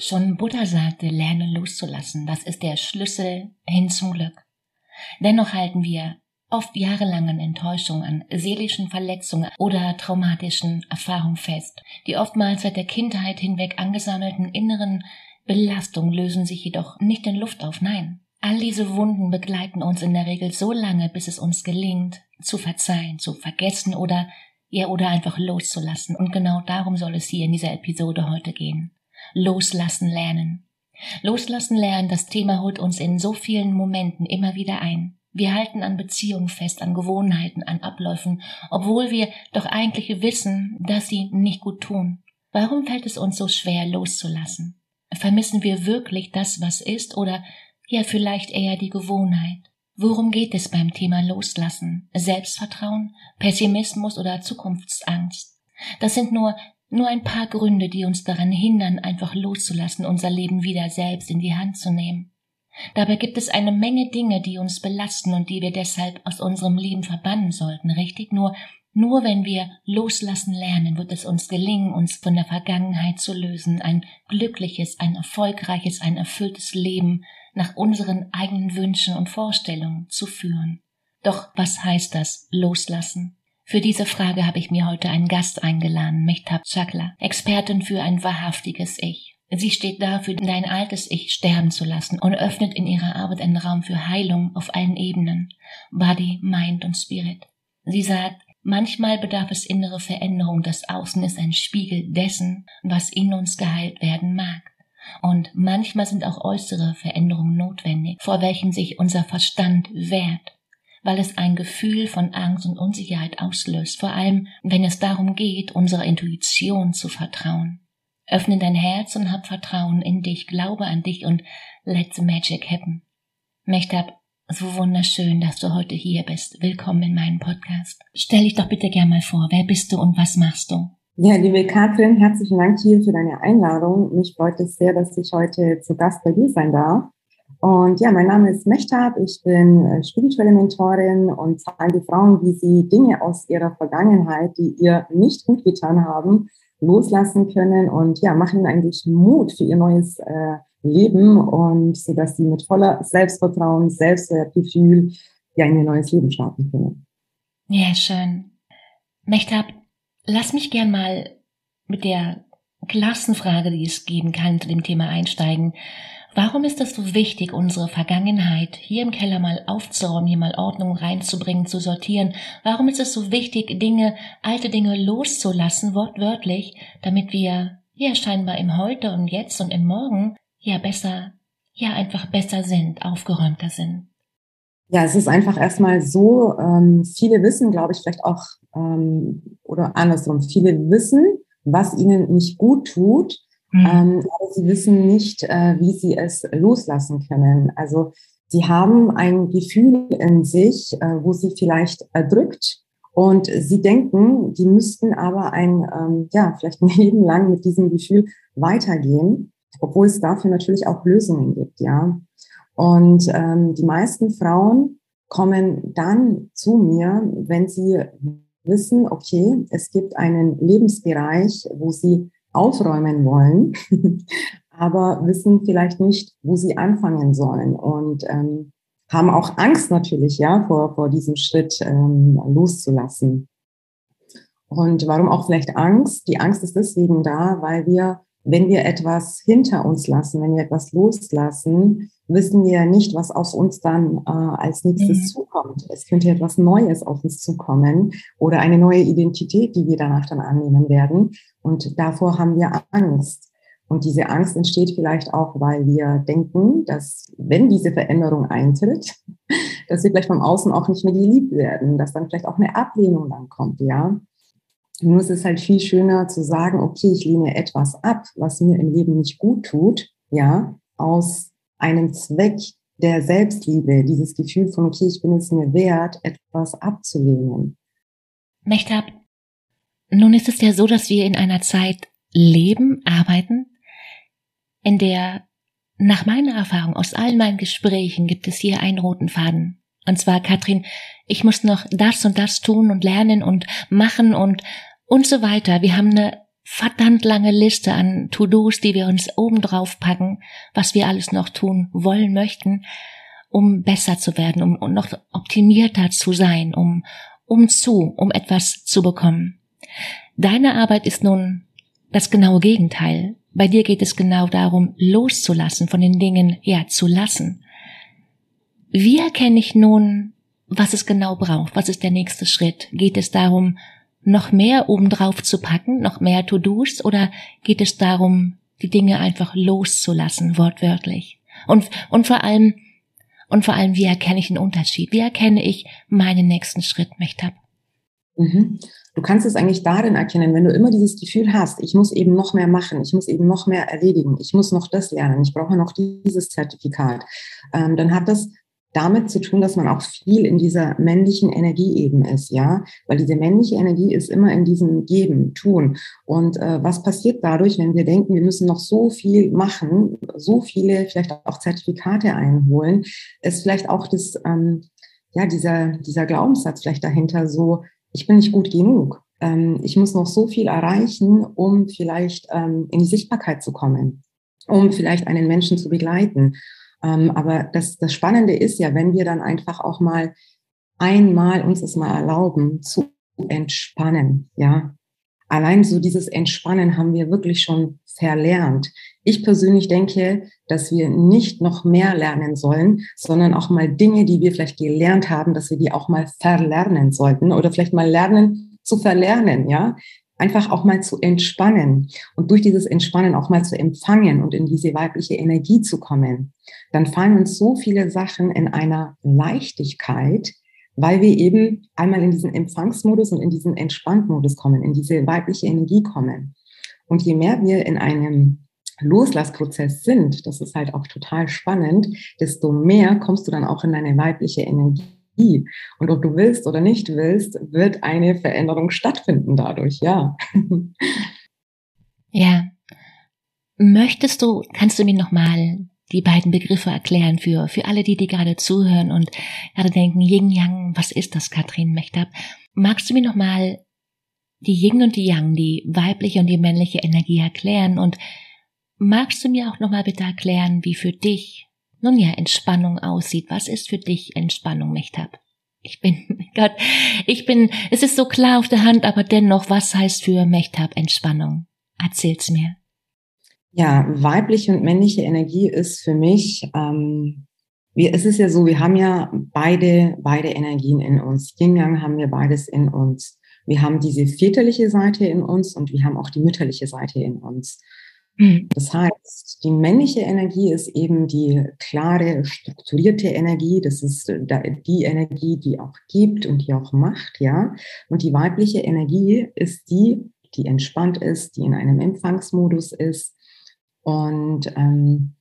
Schon Buddha sagte, lerne loszulassen, das ist der Schlüssel hin zum Glück. Dennoch halten wir oft jahrelangen Enttäuschungen, seelischen Verletzungen oder traumatischen Erfahrungen fest. Die oftmals seit der Kindheit hinweg angesammelten inneren Belastungen lösen sich jedoch nicht in Luft auf, nein. All diese Wunden begleiten uns in der Regel so lange, bis es uns gelingt, zu verzeihen, zu vergessen oder ja oder einfach loszulassen. Und genau darum soll es hier in dieser Episode heute gehen. Loslassen lernen. Loslassen lernen, das Thema holt uns in so vielen Momenten immer wieder ein. Wir halten an Beziehungen fest, an Gewohnheiten, an Abläufen, obwohl wir doch eigentlich wissen, dass sie nicht gut tun. Warum fällt es uns so schwer loszulassen? Vermissen wir wirklich das, was ist, oder ja vielleicht eher die Gewohnheit? Worum geht es beim Thema Loslassen? Selbstvertrauen, Pessimismus oder Zukunftsangst? Das sind nur nur ein paar Gründe, die uns daran hindern, einfach loszulassen, unser Leben wieder selbst in die Hand zu nehmen. Dabei gibt es eine Menge Dinge, die uns belasten und die wir deshalb aus unserem Leben verbannen sollten, richtig? Nur, nur wenn wir loslassen lernen, wird es uns gelingen, uns von der Vergangenheit zu lösen, ein glückliches, ein erfolgreiches, ein erfülltes Leben nach unseren eigenen Wünschen und Vorstellungen zu führen. Doch was heißt das loslassen? Für diese Frage habe ich mir heute einen Gast eingeladen, Mehtab Chakla, Expertin für ein wahrhaftiges Ich. Sie steht dafür, dein altes Ich sterben zu lassen und öffnet in ihrer Arbeit einen Raum für Heilung auf allen Ebenen, Body, Mind und Spirit. Sie sagt, manchmal bedarf es innere Veränderung, das Außen ist ein Spiegel dessen, was in uns geheilt werden mag. Und manchmal sind auch äußere Veränderungen notwendig, vor welchen sich unser Verstand wehrt weil es ein Gefühl von Angst und Unsicherheit auslöst, vor allem wenn es darum geht, unserer Intuition zu vertrauen. Öffne dein Herz und hab Vertrauen in dich, glaube an dich und let the magic happen. Mechtab, so wunderschön, dass du heute hier bist. Willkommen in meinem Podcast. Stell dich doch bitte gern mal vor, wer bist du und was machst du? Ja, liebe Katrin, herzlichen Dank hier für deine Einladung. Mich freut es sehr, dass ich heute zu Gast bei dir sein darf. Und ja, mein Name ist Mechtab, ich bin äh, spirituelle Mentorin und zeige Frauen, wie sie Dinge aus ihrer Vergangenheit, die ihr nicht gut getan haben, loslassen können und ja, machen eigentlich Mut für ihr neues äh, Leben und so dass sie mit voller Selbstvertrauen, Selbstwertgefühl ja in ihr neues Leben starten können. Ja, schön. Mechtab, lass mich gern mal mit der klarsten Frage, die es geben kann, zu dem Thema einsteigen. Warum ist es so wichtig, unsere Vergangenheit hier im Keller mal aufzuräumen, hier mal Ordnung reinzubringen, zu sortieren? Warum ist es so wichtig, Dinge, alte Dinge loszulassen, wortwörtlich, damit wir ja scheinbar im Heute und Jetzt und im Morgen ja besser, ja einfach besser sind, aufgeräumter sind? Ja, es ist einfach erstmal so, ähm, viele wissen, glaube ich, vielleicht auch, ähm, oder andersrum, viele wissen, was ihnen nicht gut tut, Mhm. Ähm, aber sie wissen nicht, äh, wie sie es loslassen können. Also sie haben ein Gefühl in sich, äh, wo sie vielleicht erdrückt und sie denken, die müssten aber ein, ähm, ja, vielleicht ein Leben lang mit diesem Gefühl weitergehen, obwohl es dafür natürlich auch Lösungen gibt, ja. Und ähm, die meisten Frauen kommen dann zu mir, wenn sie wissen, okay, es gibt einen Lebensbereich, wo sie aufräumen wollen, aber wissen vielleicht nicht, wo sie anfangen sollen und ähm, haben auch Angst natürlich, ja, vor, vor diesem Schritt ähm, loszulassen. Und warum auch vielleicht Angst? Die Angst ist deswegen da, weil wir, wenn wir etwas hinter uns lassen, wenn wir etwas loslassen, wissen wir ja nicht, was auf uns dann äh, als nächstes mhm. zukommt. Es könnte etwas Neues auf uns zukommen oder eine neue Identität, die wir danach dann annehmen werden. Und davor haben wir Angst. Und diese Angst entsteht vielleicht auch, weil wir denken, dass wenn diese Veränderung eintritt, dass wir vielleicht vom Außen auch nicht mehr geliebt werden, dass dann vielleicht auch eine Ablehnung dann kommt, ja. Nur ist es halt viel schöner zu sagen, okay, ich lehne etwas ab, was mir im Leben nicht gut tut, ja, aus einem Zweck der Selbstliebe, dieses Gefühl von, okay, ich bin es mir wert, etwas abzulehnen. Mechtab, nun ist es ja so, dass wir in einer Zeit leben, arbeiten, in der nach meiner Erfahrung aus all meinen Gesprächen gibt es hier einen roten Faden. Und zwar, Katrin, ich muss noch das und das tun und lernen und machen und und so weiter. Wir haben eine verdammt lange Liste an To-Dos, die wir uns oben drauf packen, was wir alles noch tun wollen möchten, um besser zu werden, um noch optimierter zu sein, um, um zu, um etwas zu bekommen. Deine Arbeit ist nun das genaue Gegenteil. Bei dir geht es genau darum, loszulassen, von den Dingen, ja, zu lassen. Wie erkenne ich nun, was es genau braucht? Was ist der nächste Schritt? Geht es darum, noch mehr obendrauf zu packen, noch mehr To-Dos, oder geht es darum, die Dinge einfach loszulassen, wortwörtlich? Und, und vor allem, und vor allem, wie erkenne ich den Unterschied? Wie erkenne ich meinen nächsten Schritt, Mechtab? Mhm. Du kannst es eigentlich darin erkennen, wenn du immer dieses Gefühl hast, ich muss eben noch mehr machen, ich muss eben noch mehr erledigen, ich muss noch das lernen, ich brauche noch dieses Zertifikat, ähm, dann hat das damit zu tun, dass man auch viel in dieser männlichen Energie eben ist, ja, weil diese männliche Energie ist immer in diesem Geben, Tun. Und äh, was passiert dadurch, wenn wir denken, wir müssen noch so viel machen, so viele vielleicht auch Zertifikate einholen, ist vielleicht auch das, ähm, ja, dieser, dieser Glaubenssatz vielleicht dahinter so, ich bin nicht gut genug. Ähm, ich muss noch so viel erreichen, um vielleicht ähm, in die Sichtbarkeit zu kommen, um vielleicht einen Menschen zu begleiten. Ähm, aber das, das Spannende ist ja, wenn wir dann einfach auch mal einmal uns es mal erlauben zu entspannen, ja. Allein so dieses Entspannen haben wir wirklich schon verlernt. Ich persönlich denke, dass wir nicht noch mehr lernen sollen, sondern auch mal Dinge, die wir vielleicht gelernt haben, dass wir die auch mal verlernen sollten oder vielleicht mal lernen zu verlernen, ja einfach auch mal zu entspannen und durch dieses Entspannen auch mal zu empfangen und in diese weibliche Energie zu kommen, dann fallen uns so viele Sachen in einer Leichtigkeit, weil wir eben einmal in diesen Empfangsmodus und in diesen Entspanntmodus kommen, in diese weibliche Energie kommen. Und je mehr wir in einem Loslassprozess sind, das ist halt auch total spannend, desto mehr kommst du dann auch in deine weibliche Energie Energie. Und ob du willst oder nicht willst, wird eine Veränderung stattfinden dadurch, ja. Ja. Möchtest du, kannst du mir nochmal die beiden Begriffe erklären für, für alle, die, die gerade zuhören und gerade denken, Yin Yang, was ist das, Katrin Mechtab? Magst du mir nochmal die Yin und die Yang, die weibliche und die männliche Energie erklären und magst du mir auch nochmal bitte erklären, wie für dich nun ja, Entspannung aussieht. Was ist für dich Entspannung, Mechtab? Ich bin, Gott, ich bin, es ist so klar auf der Hand, aber dennoch, was heißt für Mechtab Entspannung? Erzähl's mir. Ja, weibliche und männliche Energie ist für mich, ähm, wir, es ist ja so, wir haben ja beide, beide Energien in uns. Yin Yang haben wir beides in uns. Wir haben diese väterliche Seite in uns und wir haben auch die mütterliche Seite in uns. Mhm. Das heißt, die männliche Energie ist eben die klare, strukturierte Energie. Das ist äh, die Energie, die auch gibt und die auch macht, ja. Und die weibliche Energie ist die, die entspannt ist, die in einem Empfangsmodus ist. Und ähm,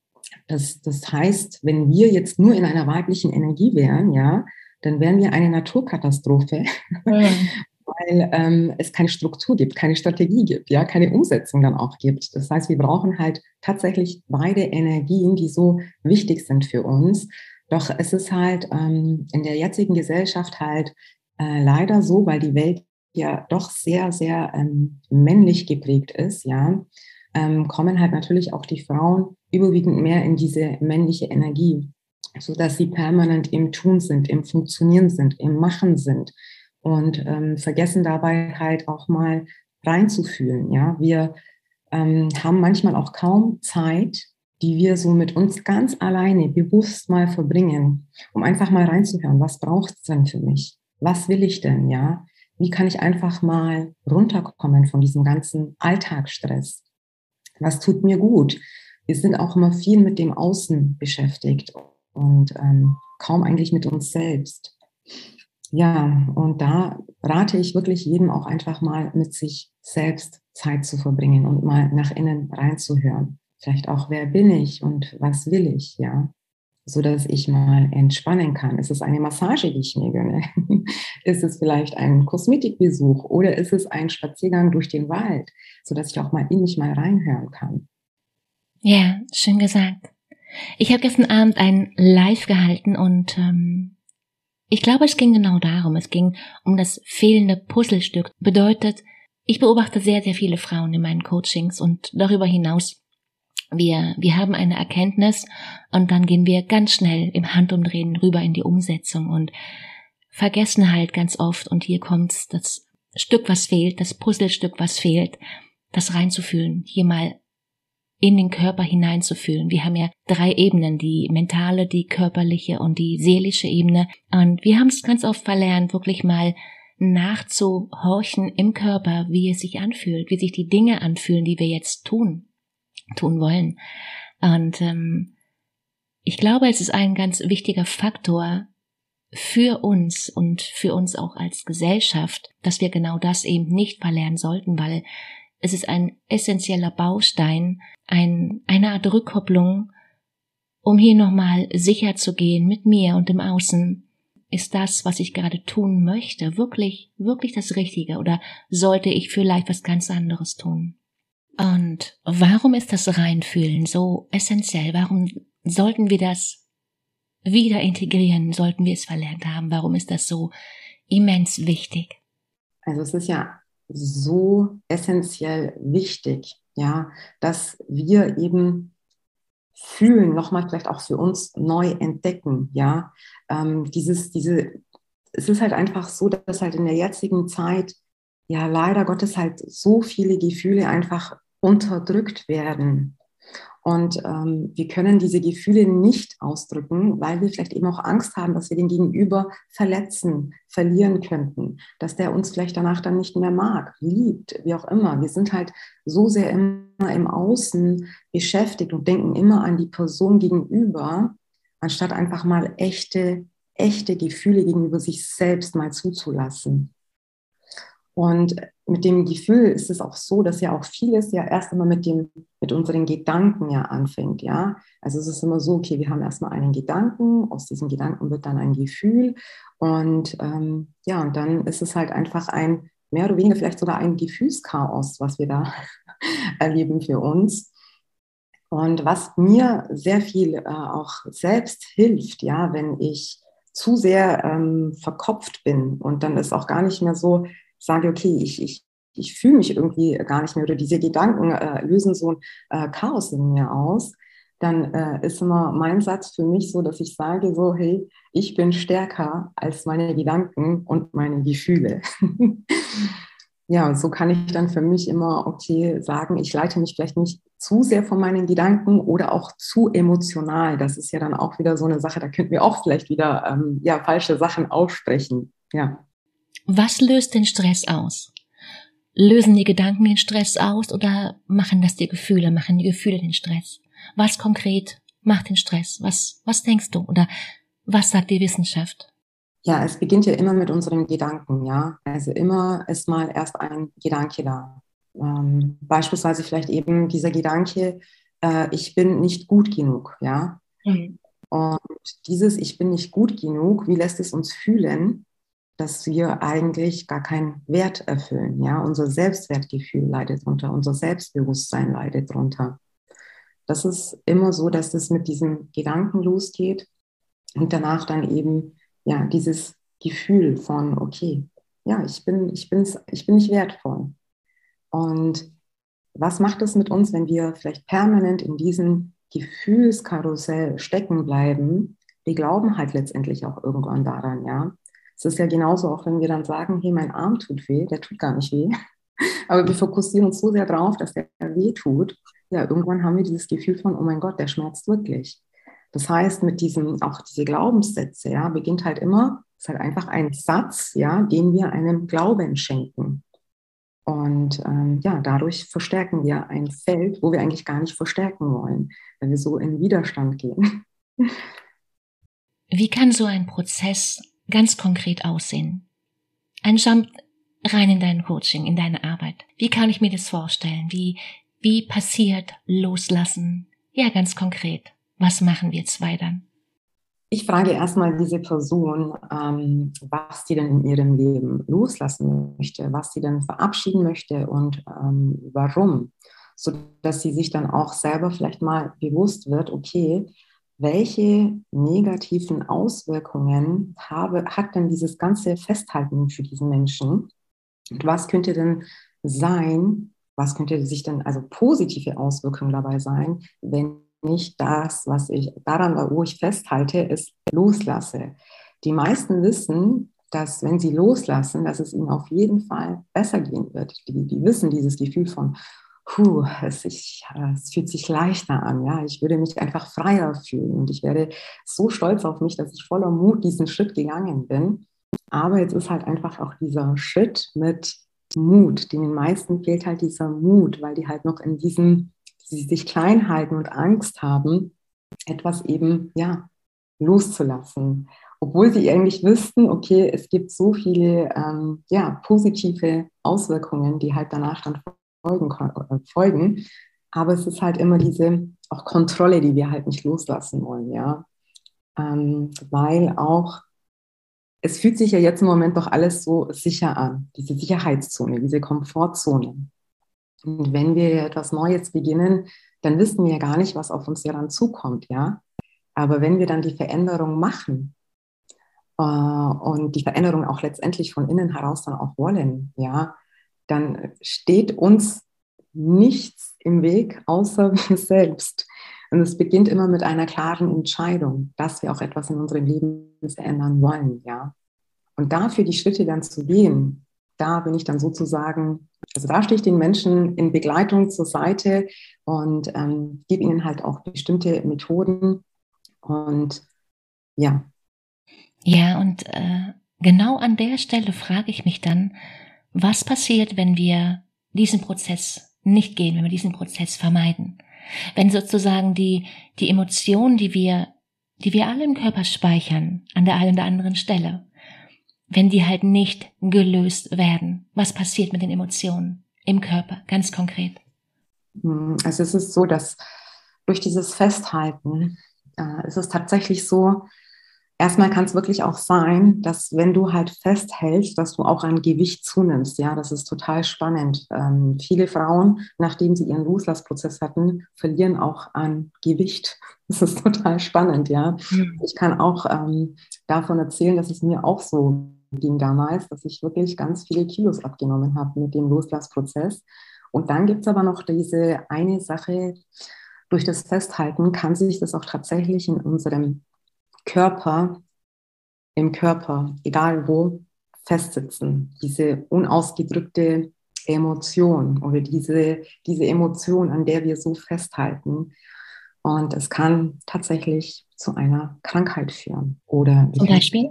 das, das heißt, wenn wir jetzt nur in einer weiblichen Energie wären, ja, dann wären wir eine Naturkatastrophe. Mhm. weil ähm, es keine Struktur gibt, keine Strategie gibt, ja, keine Umsetzung dann auch gibt. Das heißt, wir brauchen halt tatsächlich beide Energien, die so wichtig sind für uns. Doch es ist halt ähm, in der jetzigen Gesellschaft halt äh, leider so, weil die Welt ja doch sehr, sehr ähm, männlich geprägt ist, ja, ähm, kommen halt natürlich auch die Frauen überwiegend mehr in diese männliche Energie, so dass sie permanent im Tun sind, im Funktionieren sind, im Machen sind und ähm, vergessen dabei halt auch mal reinzufühlen. Ja, wir ähm, haben manchmal auch kaum Zeit, die wir so mit uns ganz alleine bewusst mal verbringen, um einfach mal reinzuhören, was braucht es denn für mich? Was will ich denn, ja? Wie kann ich einfach mal runterkommen von diesem ganzen Alltagsstress? Was tut mir gut? Wir sind auch immer viel mit dem Außen beschäftigt und ähm, kaum eigentlich mit uns selbst. Ja, und da rate ich wirklich jedem auch einfach mal mit sich selbst Zeit zu verbringen und mal nach innen reinzuhören. Vielleicht auch, wer bin ich und was will ich, ja? So dass ich mal entspannen kann. Ist es eine Massage, die ich mir gönne? ist es vielleicht ein Kosmetikbesuch oder ist es ein Spaziergang durch den Wald, so dass ich auch mal in mich mal reinhören kann? Ja, schön gesagt. Ich habe gestern Abend ein Live gehalten und ähm, ich glaube, es ging genau darum. Es ging um das fehlende Puzzlestück. Bedeutet, ich beobachte sehr, sehr viele Frauen in meinen Coachings und darüber hinaus wir, wir haben eine Erkenntnis und dann gehen wir ganz schnell im Handumdrehen rüber in die Umsetzung und vergessen halt ganz oft und hier kommt das Stück, was fehlt, das Puzzlestück, was fehlt, das reinzufühlen, hier mal in den Körper hineinzufühlen. Wir haben ja drei Ebenen, die mentale, die körperliche und die seelische Ebene. Und wir haben es ganz oft verlernt, wirklich mal nachzuhorchen im Körper, wie es sich anfühlt, wie sich die Dinge anfühlen, die wir jetzt tun tun wollen. Und ähm, ich glaube, es ist ein ganz wichtiger Faktor für uns und für uns auch als Gesellschaft, dass wir genau das eben nicht verlernen sollten, weil es ist ein essentieller Baustein, ein, eine Art Rückkopplung, um hier nochmal sicher zu gehen mit mir und im Außen. Ist das, was ich gerade tun möchte, wirklich, wirklich das Richtige oder sollte ich vielleicht was ganz anderes tun? Und warum ist das Reinfühlen so essentiell? Warum sollten wir das wieder integrieren? Sollten wir es verlernt haben? Warum ist das so immens wichtig? Also es ist ja so essentiell wichtig, ja, dass wir eben fühlen, nochmal vielleicht auch für uns neu entdecken, ja. Ähm, dieses, diese, es ist halt einfach so, dass halt in der jetzigen Zeit ja leider Gottes halt so viele Gefühle einfach unterdrückt werden. Und ähm, wir können diese Gefühle nicht ausdrücken, weil wir vielleicht eben auch Angst haben, dass wir den Gegenüber verletzen, verlieren könnten, dass der uns vielleicht danach dann nicht mehr mag, liebt, wie auch immer. Wir sind halt so sehr immer im Außen beschäftigt und denken immer an die Person gegenüber, anstatt einfach mal echte, echte Gefühle gegenüber sich selbst mal zuzulassen. Und mit dem Gefühl ist es auch so, dass ja auch vieles ja erst einmal mit dem, mit unseren Gedanken ja anfängt, ja. Also es ist immer so, okay, wir haben erstmal einen Gedanken, aus diesem Gedanken wird dann ein Gefühl und ähm, ja, und dann ist es halt einfach ein, mehr oder weniger vielleicht sogar ein Gefühlschaos, was wir da erleben für uns. Und was mir sehr viel äh, auch selbst hilft, ja, wenn ich zu sehr ähm, verkopft bin und dann ist auch gar nicht mehr so, sage, okay, ich, ich, ich fühle mich irgendwie gar nicht mehr oder diese Gedanken äh, lösen so ein äh, Chaos in mir aus, dann äh, ist immer mein Satz für mich so, dass ich sage so, hey, ich bin stärker als meine Gedanken und meine Gefühle. ja, und so kann ich dann für mich immer, okay, sagen, ich leite mich vielleicht nicht zu sehr von meinen Gedanken oder auch zu emotional. Das ist ja dann auch wieder so eine Sache, da könnten wir auch vielleicht wieder ähm, ja, falsche Sachen aussprechen. Ja. Was löst den Stress aus? Lösen die Gedanken den Stress aus oder machen das die Gefühle, machen die Gefühle den Stress? Was konkret macht den Stress? Was, was denkst du oder was sagt die Wissenschaft? Ja, es beginnt ja immer mit unseren Gedanken, ja. Also immer ist mal erst ein Gedanke da. Ähm, beispielsweise vielleicht eben dieser Gedanke, äh, ich bin nicht gut genug, ja. Mhm. Und dieses Ich bin nicht gut genug, wie lässt es uns fühlen? Dass wir eigentlich gar keinen Wert erfüllen. Ja, unser Selbstwertgefühl leidet darunter, unser Selbstbewusstsein leidet darunter. Das ist immer so, dass es mit diesem Gedanken losgeht und danach dann eben ja dieses Gefühl von okay, ja, ich bin ich bin's, ich bin nicht wertvoll. Und was macht es mit uns, wenn wir vielleicht permanent in diesem Gefühlskarussell stecken bleiben? Wir glauben halt letztendlich auch irgendwann daran, ja. Es ist ja genauso, auch wenn wir dann sagen, hey, mein Arm tut weh, der tut gar nicht weh. Aber wir fokussieren uns so sehr drauf, dass der weh tut, ja, irgendwann haben wir dieses Gefühl von, oh mein Gott, der schmerzt wirklich. Das heißt, mit diesem, auch diese Glaubenssätze, ja, beginnt halt immer, ist halt einfach ein Satz, ja, den wir einem Glauben schenken. Und ähm, ja, dadurch verstärken wir ein Feld, wo wir eigentlich gar nicht verstärken wollen, wenn wir so in Widerstand gehen. Wie kann so ein Prozess ganz konkret aussehen? Ein Jump rein in dein Coaching, in deine Arbeit. Wie kann ich mir das vorstellen? Wie, wie passiert loslassen? Ja, ganz konkret. Was machen wir zwei dann? Ich frage erstmal diese Person, ähm, was sie denn in ihrem Leben loslassen möchte, was sie denn verabschieden möchte und ähm, warum, so dass sie sich dann auch selber vielleicht mal bewusst wird, okay, welche negativen Auswirkungen habe, hat denn dieses ganze Festhalten für diesen Menschen? Und was könnte denn sein, was könnte sich denn also positive Auswirkungen dabei sein, wenn nicht das, was ich daran, wo ich festhalte, ist loslasse. Die meisten wissen, dass wenn sie loslassen, dass es ihnen auf jeden Fall besser gehen wird. Die, die wissen dieses Gefühl von, puh, es, ich, es fühlt sich leichter an. Ja, ich würde mich einfach freier fühlen und ich werde so stolz auf mich, dass ich voller Mut diesen Schritt gegangen bin. Aber jetzt ist halt einfach auch dieser Schritt mit Mut. Den meisten fehlt halt dieser Mut, weil die halt noch in diesem sie sich klein halten und Angst haben, etwas eben ja loszulassen. Obwohl sie eigentlich wüssten, okay, es gibt so viele ähm, ja, positive Auswirkungen, die halt danach dann folgen, äh, folgen. Aber es ist halt immer diese auch Kontrolle, die wir halt nicht loslassen wollen, ja. Ähm, weil auch es fühlt sich ja jetzt im Moment doch alles so sicher an, diese Sicherheitszone, diese Komfortzone. Und wenn wir etwas Neues beginnen, dann wissen wir ja gar nicht, was auf uns ja dann zukommt, ja. Aber wenn wir dann die Veränderung machen äh, und die Veränderung auch letztendlich von innen heraus dann auch wollen, ja, dann steht uns nichts im Weg außer wir selbst. Und es beginnt immer mit einer klaren Entscheidung, dass wir auch etwas in unserem Leben verändern wollen, ja. Und dafür die Schritte dann zu gehen, da bin ich dann sozusagen, also da stehe ich den Menschen in Begleitung zur Seite und ähm, gebe ihnen halt auch bestimmte Methoden und ja. Ja, und äh, genau an der Stelle frage ich mich dann, was passiert, wenn wir diesen Prozess nicht gehen, wenn wir diesen Prozess vermeiden? Wenn sozusagen die, die Emotionen, die wir, die wir alle im Körper speichern, an der einen oder anderen Stelle, wenn die halt nicht gelöst werden? Was passiert mit den Emotionen im Körper, ganz konkret? Hm, also es ist so, dass durch dieses Festhalten äh, ist es tatsächlich so, erstmal kann es wirklich auch sein, dass wenn du halt festhältst, dass du auch an Gewicht zunimmst. Ja, das ist total spannend. Ähm, viele Frauen, nachdem sie ihren Loslassprozess hatten, verlieren auch an Gewicht. Das ist total spannend, ja. Ich kann auch ähm, davon erzählen, dass es mir auch so ging damals, dass ich wirklich ganz viele Kilos abgenommen habe mit dem Loslassprozess. Und dann gibt es aber noch diese eine Sache, durch das Festhalten kann sich das auch tatsächlich in unserem Körper, im Körper, egal wo, festsitzen. Diese unausgedrückte Emotion oder diese, diese Emotion, an der wir so festhalten. Und es kann tatsächlich zu einer Krankheit führen. Oder Zum Beispiel?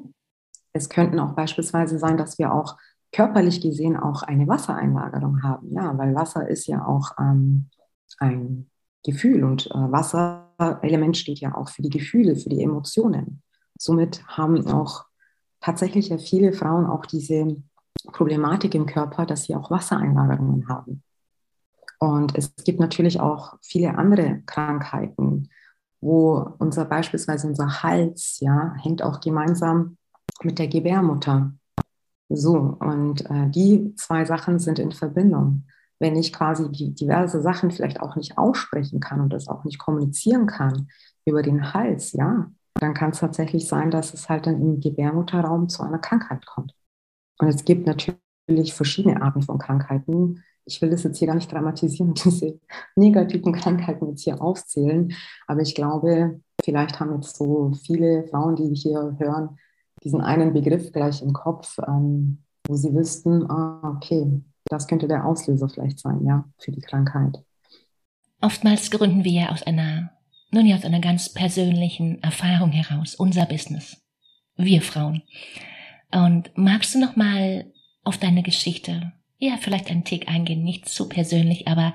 Es könnten auch beispielsweise sein, dass wir auch körperlich gesehen auch eine Wassereinlagerung haben. Ja, weil Wasser ist ja auch ähm, ein Gefühl und äh, Wasserelement steht ja auch für die Gefühle, für die Emotionen. Somit haben auch tatsächlich ja viele Frauen auch diese Problematik im Körper, dass sie auch Wassereinlagerungen haben. Und es gibt natürlich auch viele andere Krankheiten, wo unser beispielsweise unser Hals ja hängt auch gemeinsam mit der Gebärmutter. So, und äh, die zwei Sachen sind in Verbindung. Wenn ich quasi diverse Sachen vielleicht auch nicht aussprechen kann und das auch nicht kommunizieren kann über den Hals, ja, dann kann es tatsächlich sein, dass es halt dann im Gebärmutterraum zu einer Krankheit kommt. Und es gibt natürlich verschiedene Arten von Krankheiten. Ich will das jetzt hier gar nicht dramatisieren, diese negativen Krankheiten jetzt hier aufzählen. Aber ich glaube, vielleicht haben jetzt so viele Frauen, die hier hören, diesen einen Begriff gleich im Kopf, ähm, wo sie wüssten, ah, okay, das könnte der Auslöser vielleicht sein, ja, für die Krankheit. Oftmals gründen wir ja aus einer, nun ja, aus einer ganz persönlichen Erfahrung heraus unser Business. Wir Frauen. Und magst du noch mal auf deine Geschichte, ja, vielleicht einen Tick eingehen, nicht zu persönlich, aber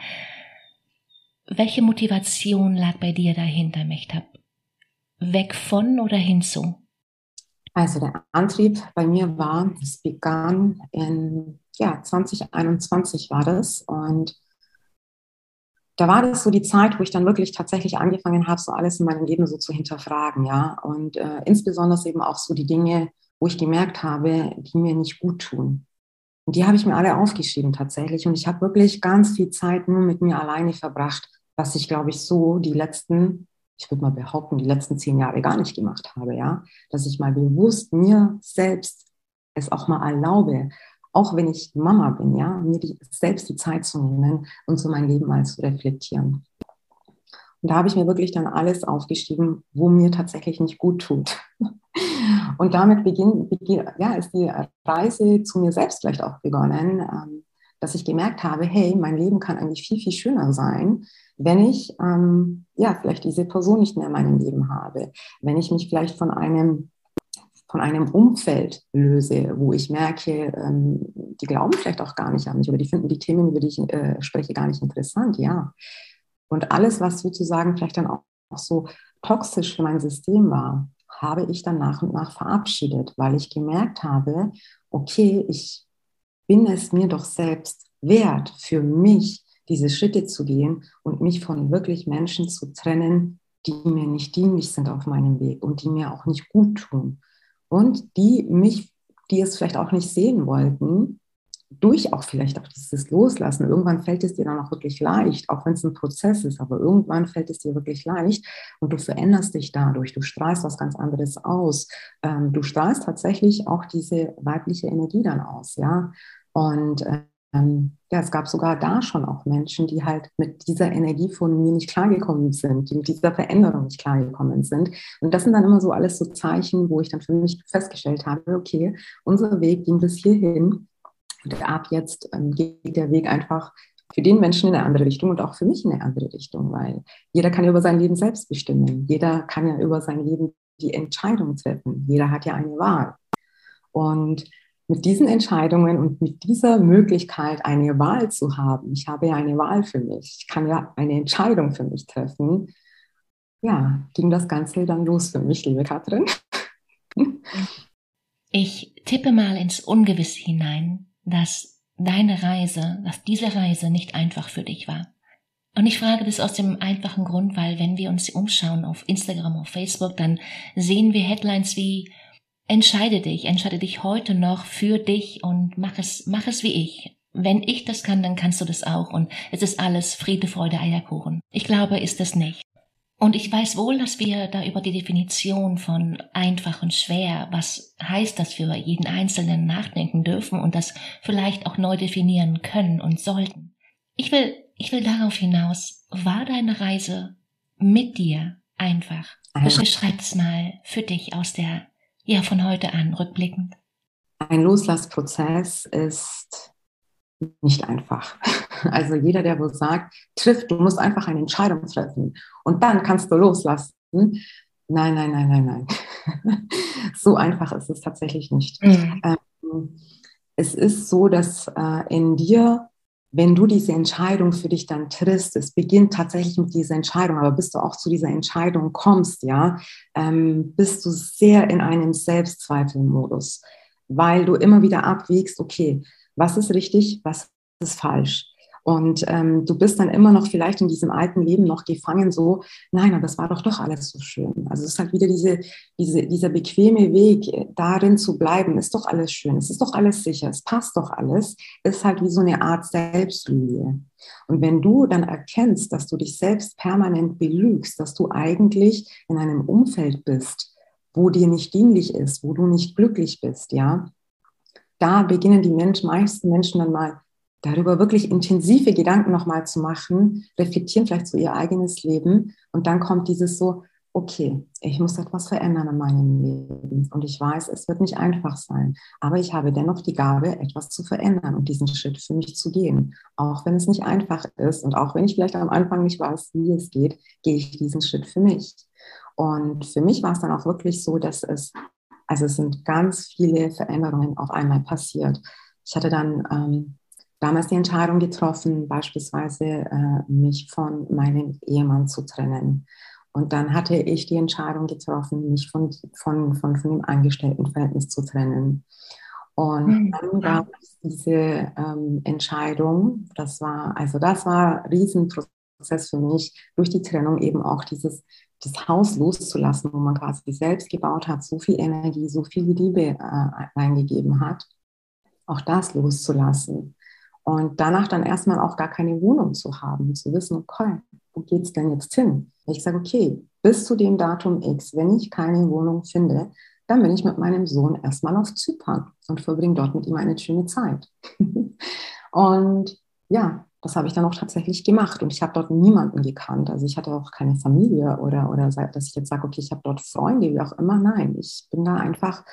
welche Motivation lag bei dir dahinter, Mechtab? Weg von oder hinzu? Also der Antrieb bei mir war, es begann in ja, 2021 war das und da war das so die Zeit, wo ich dann wirklich tatsächlich angefangen habe, so alles in meinem Leben so zu hinterfragen, ja. Und äh, insbesondere eben auch so die Dinge, wo ich gemerkt habe, die mir nicht gut tun. Und die habe ich mir alle aufgeschrieben tatsächlich. Und ich habe wirklich ganz viel Zeit nur mit mir alleine verbracht, was ich, glaube ich, so die letzten, ich würde mal behaupten, die letzten zehn Jahre gar nicht gemacht habe, ja. Dass ich mal bewusst mir selbst es auch mal erlaube, auch wenn ich Mama bin, ja, mir die, selbst die Zeit zu nehmen und so mein Leben mal zu reflektieren. Und da habe ich mir wirklich dann alles aufgeschrieben, wo mir tatsächlich nicht gut tut. Und damit beginn, beginn, ja, ist die Reise zu mir selbst vielleicht auch begonnen, ähm, dass ich gemerkt habe, hey, mein Leben kann eigentlich viel, viel schöner sein, wenn ich ähm, ja vielleicht diese Person nicht mehr in meinem Leben habe, wenn ich mich vielleicht von einem von einem Umfeld löse, wo ich merke, ähm, die glauben vielleicht auch gar nicht an mich oder die finden die Themen, über die ich äh, spreche, gar nicht interessant, ja. Und alles, was sozusagen vielleicht dann auch, auch so toxisch für mein System war, habe ich dann nach und nach verabschiedet, weil ich gemerkt habe, okay, ich bin es mir doch selbst wert, für mich diese Schritte zu gehen und mich von wirklich Menschen zu trennen, die mir nicht dienlich sind auf meinem Weg und die mir auch nicht gut tun und die mich, die es vielleicht auch nicht sehen wollten, durch auch vielleicht auch dieses Loslassen. Irgendwann fällt es dir dann auch wirklich leicht, auch wenn es ein Prozess ist, aber irgendwann fällt es dir wirklich leicht und du veränderst dich dadurch. Du strahlst was ganz anderes aus. Ähm, du strahlst tatsächlich auch diese weibliche Energie dann aus, ja. Und ähm, ja, es gab sogar da schon auch Menschen, die halt mit dieser Energie von mir nicht klargekommen sind, die mit dieser Veränderung nicht klargekommen sind. Und das sind dann immer so alles so Zeichen, wo ich dann für mich festgestellt habe, okay, unser Weg ging bis hierhin. Und ab jetzt ähm, geht der Weg einfach für den Menschen in eine andere Richtung und auch für mich in eine andere Richtung, weil jeder kann ja über sein Leben selbst bestimmen. Jeder kann ja über sein Leben die Entscheidung treffen. Jeder hat ja eine Wahl. Und mit diesen Entscheidungen und mit dieser Möglichkeit, eine Wahl zu haben, ich habe ja eine Wahl für mich, ich kann ja eine Entscheidung für mich treffen, ja, ging das Ganze dann los für mich, liebe Katrin. Ich tippe mal ins Ungewisse hinein, dass deine Reise, dass diese Reise nicht einfach für dich war. Und ich frage das aus dem einfachen Grund, weil wenn wir uns umschauen auf Instagram, auf Facebook, dann sehen wir Headlines wie Entscheide dich, entscheide dich heute noch für dich und mach es, mach es wie ich. Wenn ich das kann, dann kannst du das auch und es ist alles Friede, Freude, Eierkuchen. Ich glaube, ist es nicht. Und ich weiß wohl, dass wir da über die Definition von einfach und schwer, was heißt das für jeden Einzelnen nachdenken dürfen und das vielleicht auch neu definieren können und sollten. Ich will, ich will darauf hinaus, war deine Reise mit dir einfach? Beschreib's mal für dich aus der ja, von heute an, rückblickend? Ein Loslassprozess ist nicht einfach. Also jeder, der wohl sagt, trifft, du musst einfach eine Entscheidung treffen und dann kannst du loslassen. Nein, nein, nein, nein, nein. so einfach ist es tatsächlich nicht. Mhm. Ähm, es ist so, dass äh, in dir wenn du diese Entscheidung für dich dann triffst, es beginnt tatsächlich mit dieser Entscheidung, aber bis du auch zu dieser Entscheidung kommst, ja, ähm, bist du sehr in einem Selbstzweifelmodus, weil du immer wieder abwägst, okay, was ist richtig, was ist falsch? Und ähm, du bist dann immer noch vielleicht in diesem alten Leben noch gefangen, so, nein, aber es war doch doch alles so schön. Also es ist halt wieder diese, diese, dieser bequeme Weg, äh, darin zu bleiben, ist doch alles schön, es ist doch alles sicher, es passt doch alles, ist halt wie so eine Art Selbstlüge. Und wenn du dann erkennst, dass du dich selbst permanent belügst, dass du eigentlich in einem Umfeld bist, wo dir nicht dienlich ist, wo du nicht glücklich bist, ja, da beginnen die Menschen, meisten Menschen dann mal darüber wirklich intensive Gedanken nochmal zu machen, reflektieren vielleicht so ihr eigenes Leben und dann kommt dieses so, okay, ich muss etwas verändern in meinem Leben. Und ich weiß, es wird nicht einfach sein. Aber ich habe dennoch die Gabe, etwas zu verändern und diesen Schritt für mich zu gehen. Auch wenn es nicht einfach ist und auch wenn ich vielleicht am Anfang nicht weiß, wie es geht, gehe ich diesen Schritt für mich. Und für mich war es dann auch wirklich so, dass es, also es sind ganz viele Veränderungen auf einmal passiert. Ich hatte dann ähm, damals die Entscheidung getroffen, beispielsweise äh, mich von meinem Ehemann zu trennen. Und dann hatte ich die Entscheidung getroffen, mich von, von, von, von dem Angestelltenverhältnis zu trennen. Und mhm. dann gab es diese ähm, Entscheidung, das war, also das war ein Riesenprozess für mich, durch die Trennung eben auch dieses das Haus loszulassen, wo man quasi selbst gebaut hat, so viel Energie, so viel Liebe äh, eingegeben hat, auch das loszulassen. Und danach dann erstmal auch gar keine Wohnung zu haben, zu wissen, okay, wo geht es denn jetzt hin? Ich sage, okay, bis zu dem Datum X, wenn ich keine Wohnung finde, dann bin ich mit meinem Sohn erstmal auf Zypern und verbringe dort mit ihm eine schöne Zeit. und ja, das habe ich dann auch tatsächlich gemacht und ich habe dort niemanden gekannt. Also ich hatte auch keine Familie oder, oder dass ich jetzt sage, okay, ich habe dort Freunde, wie auch immer. Nein, ich bin da einfach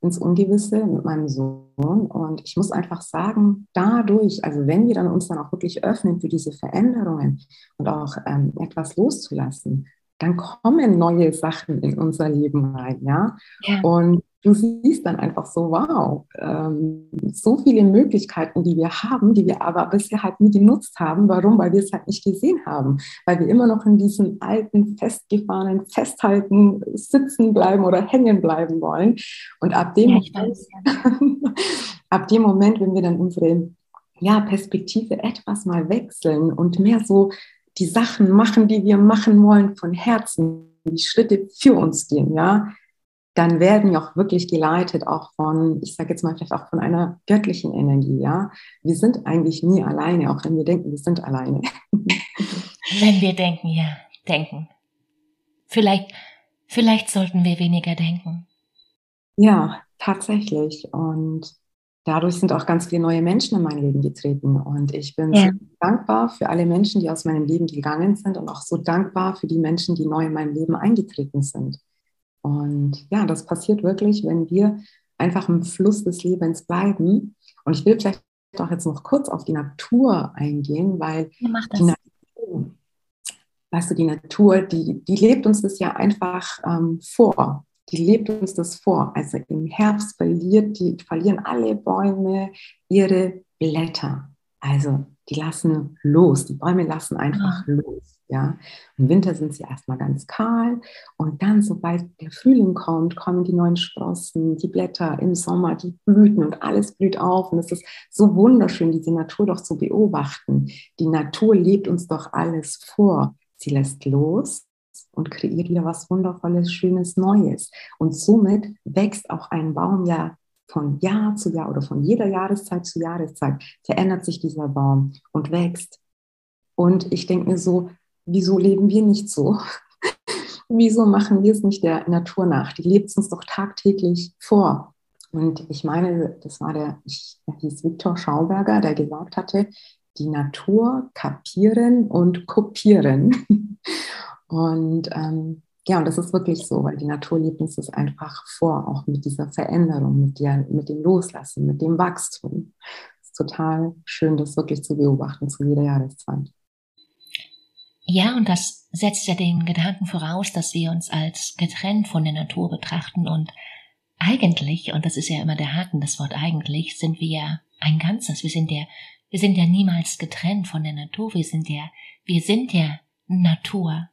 ins Ungewisse mit meinem Sohn. Und ich muss einfach sagen, dadurch, also wenn wir dann uns dann auch wirklich öffnen für diese Veränderungen und auch ähm, etwas loszulassen, dann kommen neue Sachen in unser Leben rein, ja. ja. Und du siehst dann einfach so, wow, ähm, so viele Möglichkeiten, die wir haben, die wir aber bisher halt nie genutzt haben. Warum? Weil wir es halt nicht gesehen haben. Weil wir immer noch in diesem alten, festgefahrenen Festhalten sitzen bleiben oder hängen bleiben wollen. Und ab dem, ja, Moment, ab dem Moment, wenn wir dann unsere ja, Perspektive etwas mal wechseln und mehr so die Sachen machen, die wir machen wollen von Herzen, die Schritte für uns gehen, ja, dann werden wir auch wirklich geleitet, auch von, ich sage jetzt mal vielleicht auch von einer göttlichen Energie, ja. Wir sind eigentlich nie alleine, auch wenn wir denken, wir sind alleine. Wenn wir denken, ja, denken. Vielleicht, vielleicht sollten wir weniger denken. Ja, tatsächlich. Und dadurch sind auch ganz viele neue Menschen in mein Leben getreten. Und ich bin ja. so dankbar für alle Menschen, die aus meinem Leben gegangen sind und auch so dankbar für die Menschen, die neu in mein Leben eingetreten sind. Und ja, das passiert wirklich, wenn wir einfach im Fluss des Lebens bleiben. Und ich will vielleicht auch jetzt noch kurz auf die Natur eingehen, weil die Natur, weißt du, die Natur, die, die lebt uns das ja einfach ähm, vor. Die lebt uns das vor. Also im Herbst verliert die, verlieren alle Bäume ihre Blätter. Also die lassen los, die Bäume lassen einfach ja. los. Ja, im Winter sind sie erstmal ganz kahl und dann, sobald der Frühling kommt, kommen die neuen Sprossen, die Blätter im Sommer, die Blüten und alles blüht auf. Und es ist so wunderschön, diese Natur doch zu beobachten. Die Natur lebt uns doch alles vor. Sie lässt los und kreiert wieder was Wundervolles, Schönes, Neues. Und somit wächst auch ein Baum ja von Jahr zu Jahr oder von jeder Jahreszeit zu Jahreszeit, verändert sich dieser Baum und wächst. Und ich denke mir so, wieso leben wir nicht so? wieso machen wir es nicht der Natur nach? Die lebt es uns doch tagtäglich vor. Und ich meine, das war der, ich, der hieß Viktor Schauberger, der gesagt hatte, die Natur kapieren und kopieren. und ähm, ja, und das ist wirklich so, weil die Natur lebt uns das einfach vor, auch mit dieser Veränderung, mit, der, mit dem Loslassen, mit dem Wachstum. Es ist total schön, das wirklich zu beobachten zu jeder Jahreszeit. Ja, und das setzt ja den Gedanken voraus, dass wir uns als getrennt von der Natur betrachten und eigentlich, und das ist ja immer der Haken, das Wort eigentlich, sind wir ja ein Ganzes. Wir sind ja, wir sind ja niemals getrennt von der Natur. Wir sind ja, wir sind ja Natur.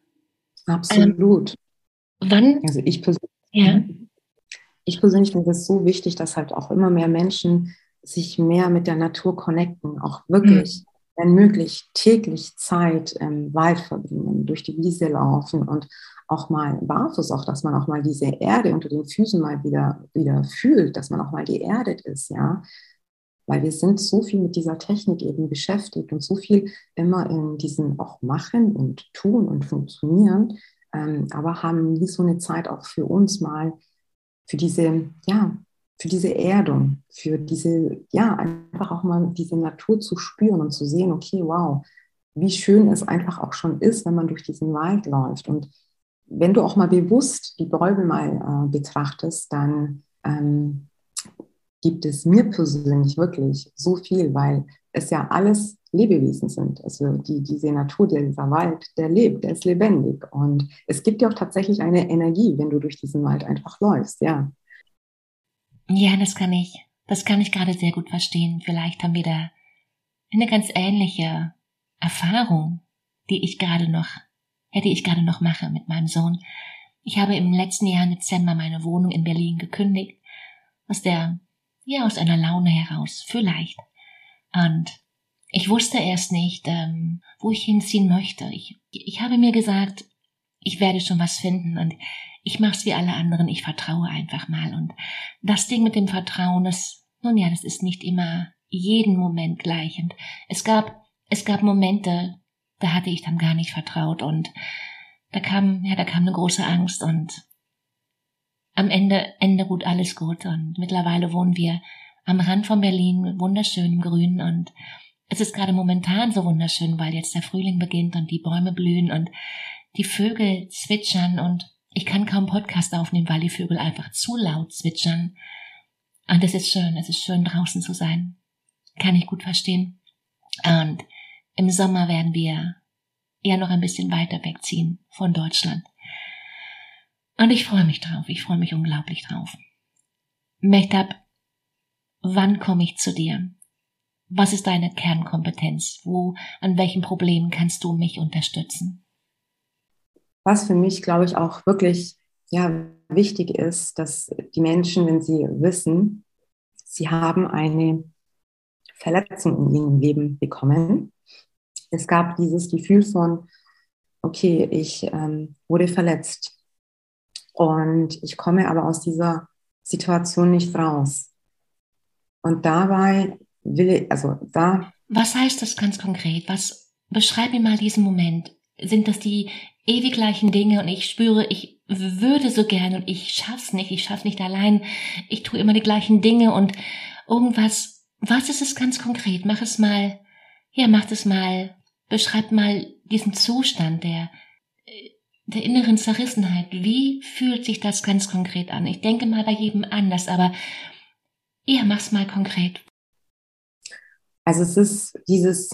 Absolut. Ähm, wann? Also ich persönlich, ja. ich persönlich finde es so wichtig, dass halt auch immer mehr Menschen sich mehr mit der Natur connecten, auch wirklich. Mhm wenn möglich, täglich Zeit im Wald verbringen, durch die Wiese laufen und auch mal barfuß, auch dass man auch mal diese Erde unter den Füßen mal wieder, wieder fühlt, dass man auch mal geerdet ist, ja. Weil wir sind so viel mit dieser Technik eben beschäftigt und so viel immer in diesen auch machen und tun und funktionieren, ähm, aber haben nie so eine Zeit auch für uns mal, für diese, ja, für diese Erdung, für diese, ja, einfach auch mal diese Natur zu spüren und zu sehen, okay, wow, wie schön es einfach auch schon ist, wenn man durch diesen Wald läuft. Und wenn du auch mal bewusst die Bäume mal äh, betrachtest, dann ähm, gibt es mir persönlich wirklich so viel, weil es ja alles Lebewesen sind. Also die, diese Natur, dieser Wald, der lebt, der ist lebendig. Und es gibt ja auch tatsächlich eine Energie, wenn du durch diesen Wald einfach läufst, ja. Ja, das kann ich, das kann ich gerade sehr gut verstehen. Vielleicht haben wir da eine ganz ähnliche Erfahrung, die ich gerade noch, ja, die ich gerade noch mache mit meinem Sohn. Ich habe im letzten Jahr im Dezember meine Wohnung in Berlin gekündigt, aus der, ja, aus einer Laune heraus, vielleicht. Und ich wusste erst nicht, ähm, wo ich hinziehen möchte. Ich, ich habe mir gesagt, ich werde schon was finden und ich mach's wie alle anderen, ich vertraue einfach mal. Und das Ding mit dem Vertrauen, das, nun ja, das ist nicht immer jeden Moment gleich. Und es gab, es gab Momente, da hatte ich dann gar nicht vertraut und da kam, ja, da kam eine große Angst und am Ende, Ende gut, alles gut. Und mittlerweile wohnen wir am Rand von Berlin, wunderschön im Grün und es ist gerade momentan so wunderschön, weil jetzt der Frühling beginnt und die Bäume blühen und die Vögel zwitschern und ich kann kaum Podcast aufnehmen, weil die Vögel einfach zu laut zwitschern. Und es ist schön, es ist schön draußen zu sein. Kann ich gut verstehen. Und im Sommer werden wir eher noch ein bisschen weiter wegziehen von Deutschland. Und ich freue mich drauf, ich freue mich unglaublich drauf. Mechtab, wann komme ich zu dir? Was ist deine Kernkompetenz? Wo, an welchen Problemen kannst du mich unterstützen? Was für mich, glaube ich, auch wirklich ja, wichtig ist, dass die Menschen, wenn sie wissen, sie haben eine Verletzung in ihrem Leben bekommen. Es gab dieses Gefühl von, okay, ich ähm, wurde verletzt und ich komme aber aus dieser Situation nicht raus. Und dabei will also da. Was heißt das ganz konkret? Was, beschreib mir mal diesen Moment. Sind das die ewig gleichen Dinge und ich spüre, ich würde so gerne und ich schaff's nicht, ich schaff's nicht allein. Ich tue immer die gleichen Dinge und irgendwas, was ist es ganz konkret? Mach es mal, ja, mach es mal, beschreib mal diesen Zustand der, der inneren Zerrissenheit. Wie fühlt sich das ganz konkret an? Ich denke mal bei jedem anders, aber ja, mach's mal konkret. Also es ist dieses,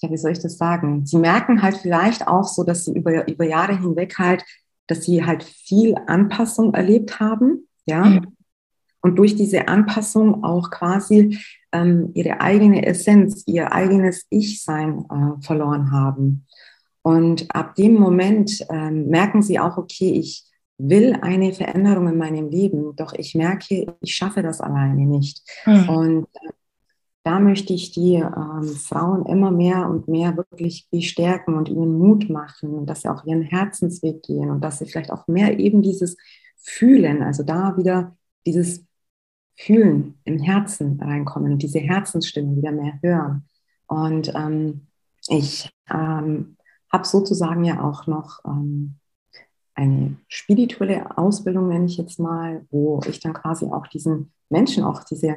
ja, wie soll ich das sagen? Sie merken halt vielleicht auch so, dass sie über, über Jahre hinweg halt, dass sie halt viel Anpassung erlebt haben, ja. Mhm. Und durch diese Anpassung auch quasi ähm, ihre eigene Essenz, ihr eigenes Ich-Sein äh, verloren haben. Und ab dem Moment ähm, merken sie auch, okay, ich will eine Veränderung in meinem Leben, doch ich merke, ich schaffe das alleine nicht. Mhm. Und äh, da möchte ich die ähm, Frauen immer mehr und mehr wirklich bestärken und ihnen Mut machen, dass sie auch ihren Herzensweg gehen und dass sie vielleicht auch mehr eben dieses Fühlen, also da wieder dieses Fühlen im Herzen reinkommen, diese Herzensstimme wieder mehr hören. Und ähm, ich ähm, habe sozusagen ja auch noch ähm, eine spirituelle Ausbildung, nenne ich jetzt mal, wo ich dann quasi auch diesen Menschen auch diese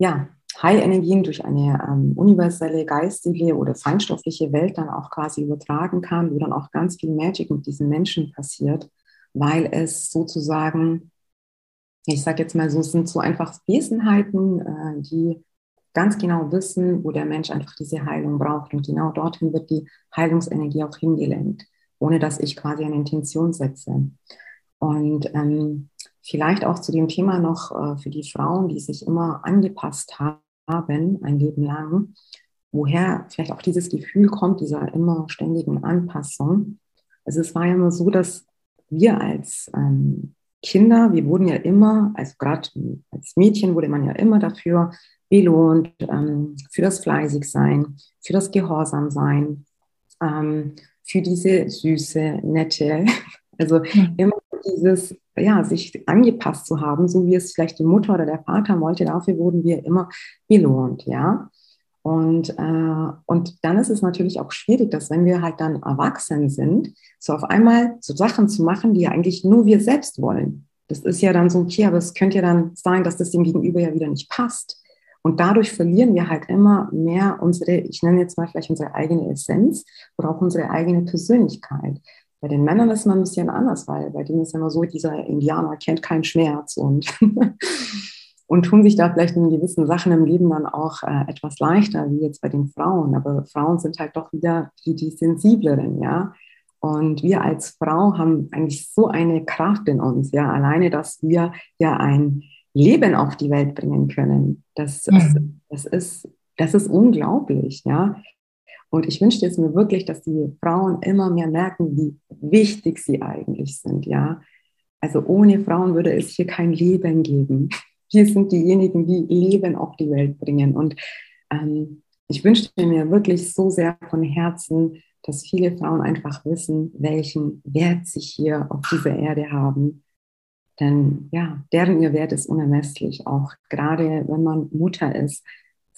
ja, High-Energien durch eine ähm, universelle, geistige oder feinstoffliche Welt dann auch quasi übertragen kann, wo dann auch ganz viel Magic mit diesen Menschen passiert, weil es sozusagen, ich sage jetzt mal so, sind so einfach Wesenheiten, äh, die ganz genau wissen, wo der Mensch einfach diese Heilung braucht. Und genau dorthin wird die Heilungsenergie auch hingelenkt, ohne dass ich quasi eine Intention setze. Und ähm, Vielleicht auch zu dem Thema noch äh, für die Frauen, die sich immer angepasst haben, ein Leben lang, woher vielleicht auch dieses Gefühl kommt, dieser immer ständigen Anpassung. Also es war ja immer so, dass wir als ähm, Kinder, wir wurden ja immer, also gerade als Mädchen wurde man ja immer dafür belohnt, ähm, für das Fleißigsein, für das Gehorsamsein, ähm, für diese süße, nette, also hm. immer dieses ja, sich angepasst zu haben, so wie es vielleicht die Mutter oder der Vater wollte, dafür wurden wir immer belohnt, ja. Und, äh, und dann ist es natürlich auch schwierig, dass wenn wir halt dann erwachsen sind, so auf einmal so Sachen zu machen, die eigentlich nur wir selbst wollen. Das ist ja dann so, okay, aber es könnte ja dann sein, dass das dem Gegenüber ja wieder nicht passt. Und dadurch verlieren wir halt immer mehr unsere, ich nenne jetzt mal vielleicht unsere eigene Essenz oder auch unsere eigene Persönlichkeit. Bei den Männern ist man ein bisschen anders, weil bei denen ist immer so, dieser Indianer kennt keinen Schmerz und, und tun sich da vielleicht in gewissen Sachen im Leben dann auch äh, etwas leichter, wie jetzt bei den Frauen. Aber Frauen sind halt doch wieder die, die sensibleren, ja. Und wir als Frau haben eigentlich so eine Kraft in uns, ja, alleine, dass wir ja ein Leben auf die Welt bringen können. Das, mhm. das, ist, das ist unglaublich, ja. Und ich wünschte es mir wirklich, dass die Frauen immer mehr merken, wie wichtig sie eigentlich sind, ja. Also ohne Frauen würde es hier kein Leben geben. Wir sind diejenigen, die Leben auf die Welt bringen. Und ähm, ich wünschte mir wirklich so sehr von Herzen, dass viele Frauen einfach wissen, welchen Wert sie hier auf dieser Erde haben. Denn ja, deren ihr Wert ist unermesslich, auch gerade wenn man Mutter ist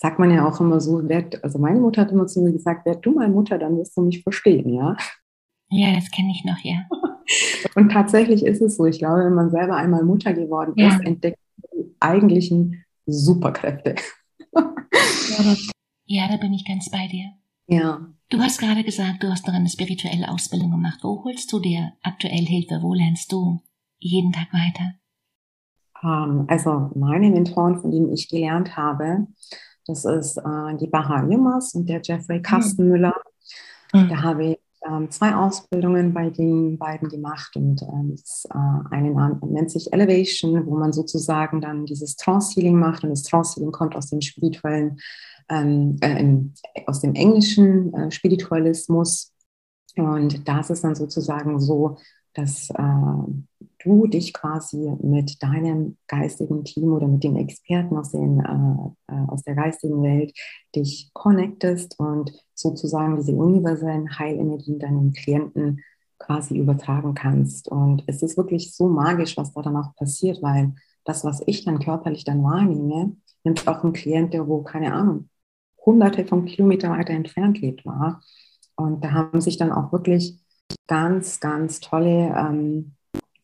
sagt man ja auch immer so, werd, also meine Mutter hat immer zu mir gesagt, werd du mal Mutter, dann wirst du mich verstehen, ja. Ja, das kenne ich noch, ja. Und tatsächlich ist es so. Ich glaube, wenn man selber einmal Mutter geworden ja. ist, entdeckt man die eigentlichen Superkräfte. Ja, das, ja, da bin ich ganz bei dir. Ja. Du hast gerade gesagt, du hast noch eine spirituelle Ausbildung gemacht. Wo holst du dir aktuell Hilfe? Wo lernst du jeden Tag weiter? Ähm, also meine Mentoren, von denen ich gelernt habe, das ist äh, die Baha Limas und der Jeffrey hm. Kastenmüller. Mhm. Da habe ich ähm, zwei Ausbildungen bei den beiden gemacht und ähm, das, äh, eine nennt sich Elevation, wo man sozusagen dann dieses Trance-Healing macht und das Trance-Healing kommt aus dem spirituellen, ähm, äh, aus dem englischen äh, Spiritualismus und das ist dann sozusagen so, dass äh, du dich quasi mit deinem geistigen Team oder mit den Experten aus, den, äh, äh, aus der geistigen Welt dich connectest und sozusagen diese universellen Heilenergien deinen Klienten quasi übertragen kannst. Und es ist wirklich so magisch, was da dann auch passiert, weil das, was ich dann körperlich dann wahrnehme, nimmt auch ein Klient, der wo, keine Ahnung, hunderte von Kilometern weiter entfernt lebt, war. Und da haben sich dann auch wirklich ganz, ganz tolle ähm,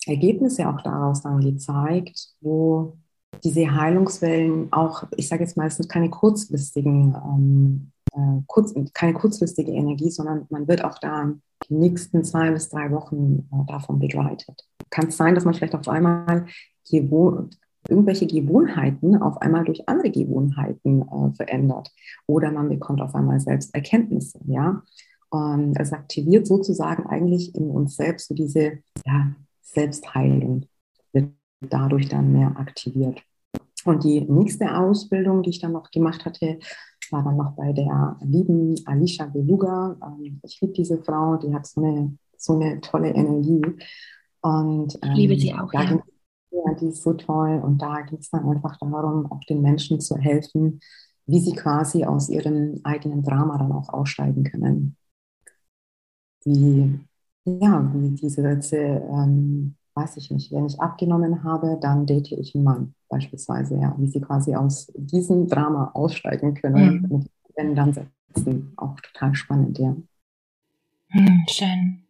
Ergebnisse auch daraus dann gezeigt, wo diese Heilungswellen auch, ich sage jetzt sind keine kurzfristigen, ähm, äh, kurz, keine kurzfristige Energie, sondern man wird auch da die nächsten zwei bis drei Wochen äh, davon begleitet. Kann es sein, dass man vielleicht auf einmal Gewohn irgendwelche Gewohnheiten auf einmal durch andere Gewohnheiten äh, verändert oder man bekommt auf einmal selbst Erkenntnisse, ja. Und es aktiviert sozusagen eigentlich in uns selbst so diese ja, Selbstheilung, wird dadurch dann mehr aktiviert. Und die nächste Ausbildung, die ich dann noch gemacht hatte, war dann noch bei der lieben Alicia Beluga. Ähm, ich liebe diese Frau, die hat so eine, so eine tolle Energie. Und, ähm, ich liebe sie auch, ja. ja. Die ist so toll. Und da geht es dann einfach darum, auch den Menschen zu helfen, wie sie quasi aus ihrem eigenen Drama dann auch aussteigen können wie, ja, wie diese Sätze, ähm, weiß ich nicht, wenn ich abgenommen habe, dann date ich einen Mann beispielsweise, ja, wie sie quasi aus diesem Drama aussteigen können, mhm. mit wenn dann setzen. Auch total spannend, ja. Hm, schön.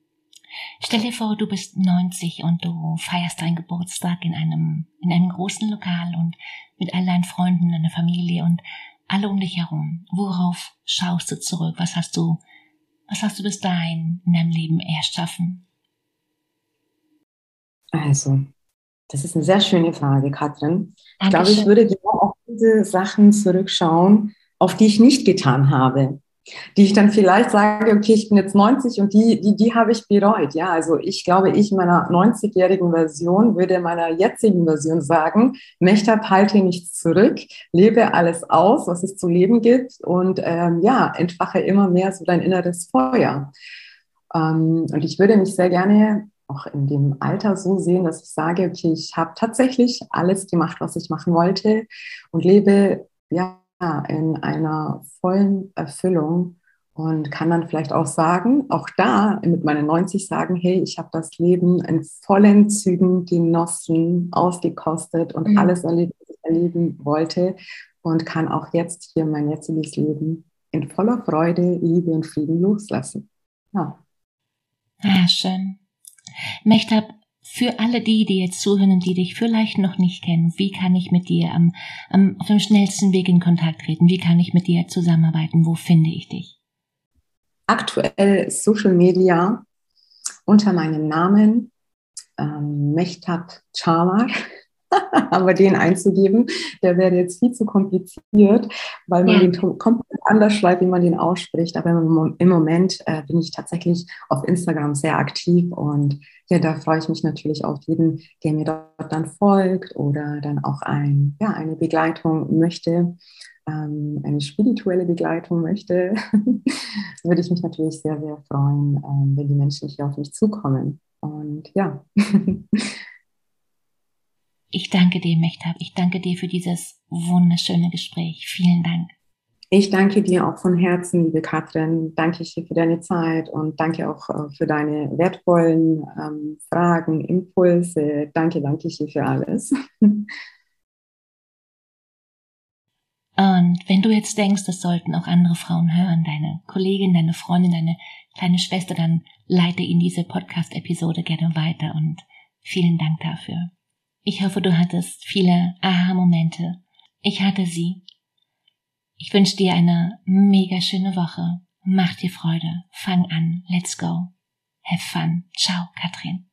Stell dir vor, du bist 90 und du feierst deinen Geburtstag in einem, in einem großen Lokal und mit all deinen Freunden, deiner Familie und alle um dich herum. Worauf schaust du zurück? Was hast du was hast du bis dahin in deinem Leben erschaffen? Also, das ist eine sehr schöne Frage, Katrin. Ich glaube, ich würde genau auf diese Sachen zurückschauen, auf die ich nicht getan habe die ich dann vielleicht sage, okay, ich bin jetzt 90 und die, die, die habe ich bereut. Ja, also ich glaube, ich meiner 90-jährigen Version würde meiner jetzigen Version sagen, Mechtab, halte nichts zurück, lebe alles aus, was es zu leben gibt und ähm, ja, entfache immer mehr so dein inneres Feuer. Ähm, und ich würde mich sehr gerne auch in dem Alter so sehen, dass ich sage, okay, ich habe tatsächlich alles gemacht, was ich machen wollte und lebe ja in einer vollen Erfüllung und kann dann vielleicht auch sagen, auch da mit meinen 90 sagen, hey, ich habe das Leben in vollen Zügen genossen, ausgekostet und mhm. alles erlebt, was ich erleben wollte und kann auch jetzt hier mein jetziges Leben in voller Freude, Liebe und Frieden loslassen. Ja. Ah, schön. Mechtab, für alle die, die jetzt zuhören und die dich vielleicht noch nicht kennen, wie kann ich mit dir am, am, auf dem schnellsten Weg in Kontakt treten? Wie kann ich mit dir zusammenarbeiten? Wo finde ich dich? Aktuell Social Media unter meinem Namen ähm, Mechtab Chamar aber den einzugeben, der wäre jetzt viel zu kompliziert, weil man ja. den komplett anders schreibt, wie man den ausspricht. Aber im Moment äh, bin ich tatsächlich auf Instagram sehr aktiv und ja, da freue ich mich natürlich auf jeden, der mir dort dann folgt oder dann auch ein, ja, eine Begleitung möchte, ähm, eine spirituelle Begleitung möchte, würde ich mich natürlich sehr, sehr freuen, ähm, wenn die Menschen hier auf mich zukommen. Und ja. Ich danke dir, Mechtab. Ich danke dir für dieses wunderschöne Gespräch. Vielen Dank. Ich danke dir auch von Herzen, liebe Katrin. Danke dir für deine Zeit und danke auch äh, für deine wertvollen ähm, Fragen, Impulse. Danke, danke dir für alles. Und wenn du jetzt denkst, das sollten auch andere Frauen hören, deine Kollegin, deine Freundin, deine kleine Schwester, dann leite ihnen diese Podcast-Episode gerne weiter und vielen Dank dafür. Ich hoffe, du hattest viele Aha-Momente. Ich hatte sie. Ich wünsche dir eine mega schöne Woche. Mach dir Freude. Fang an. Let's go. Have fun. Ciao, Katrin.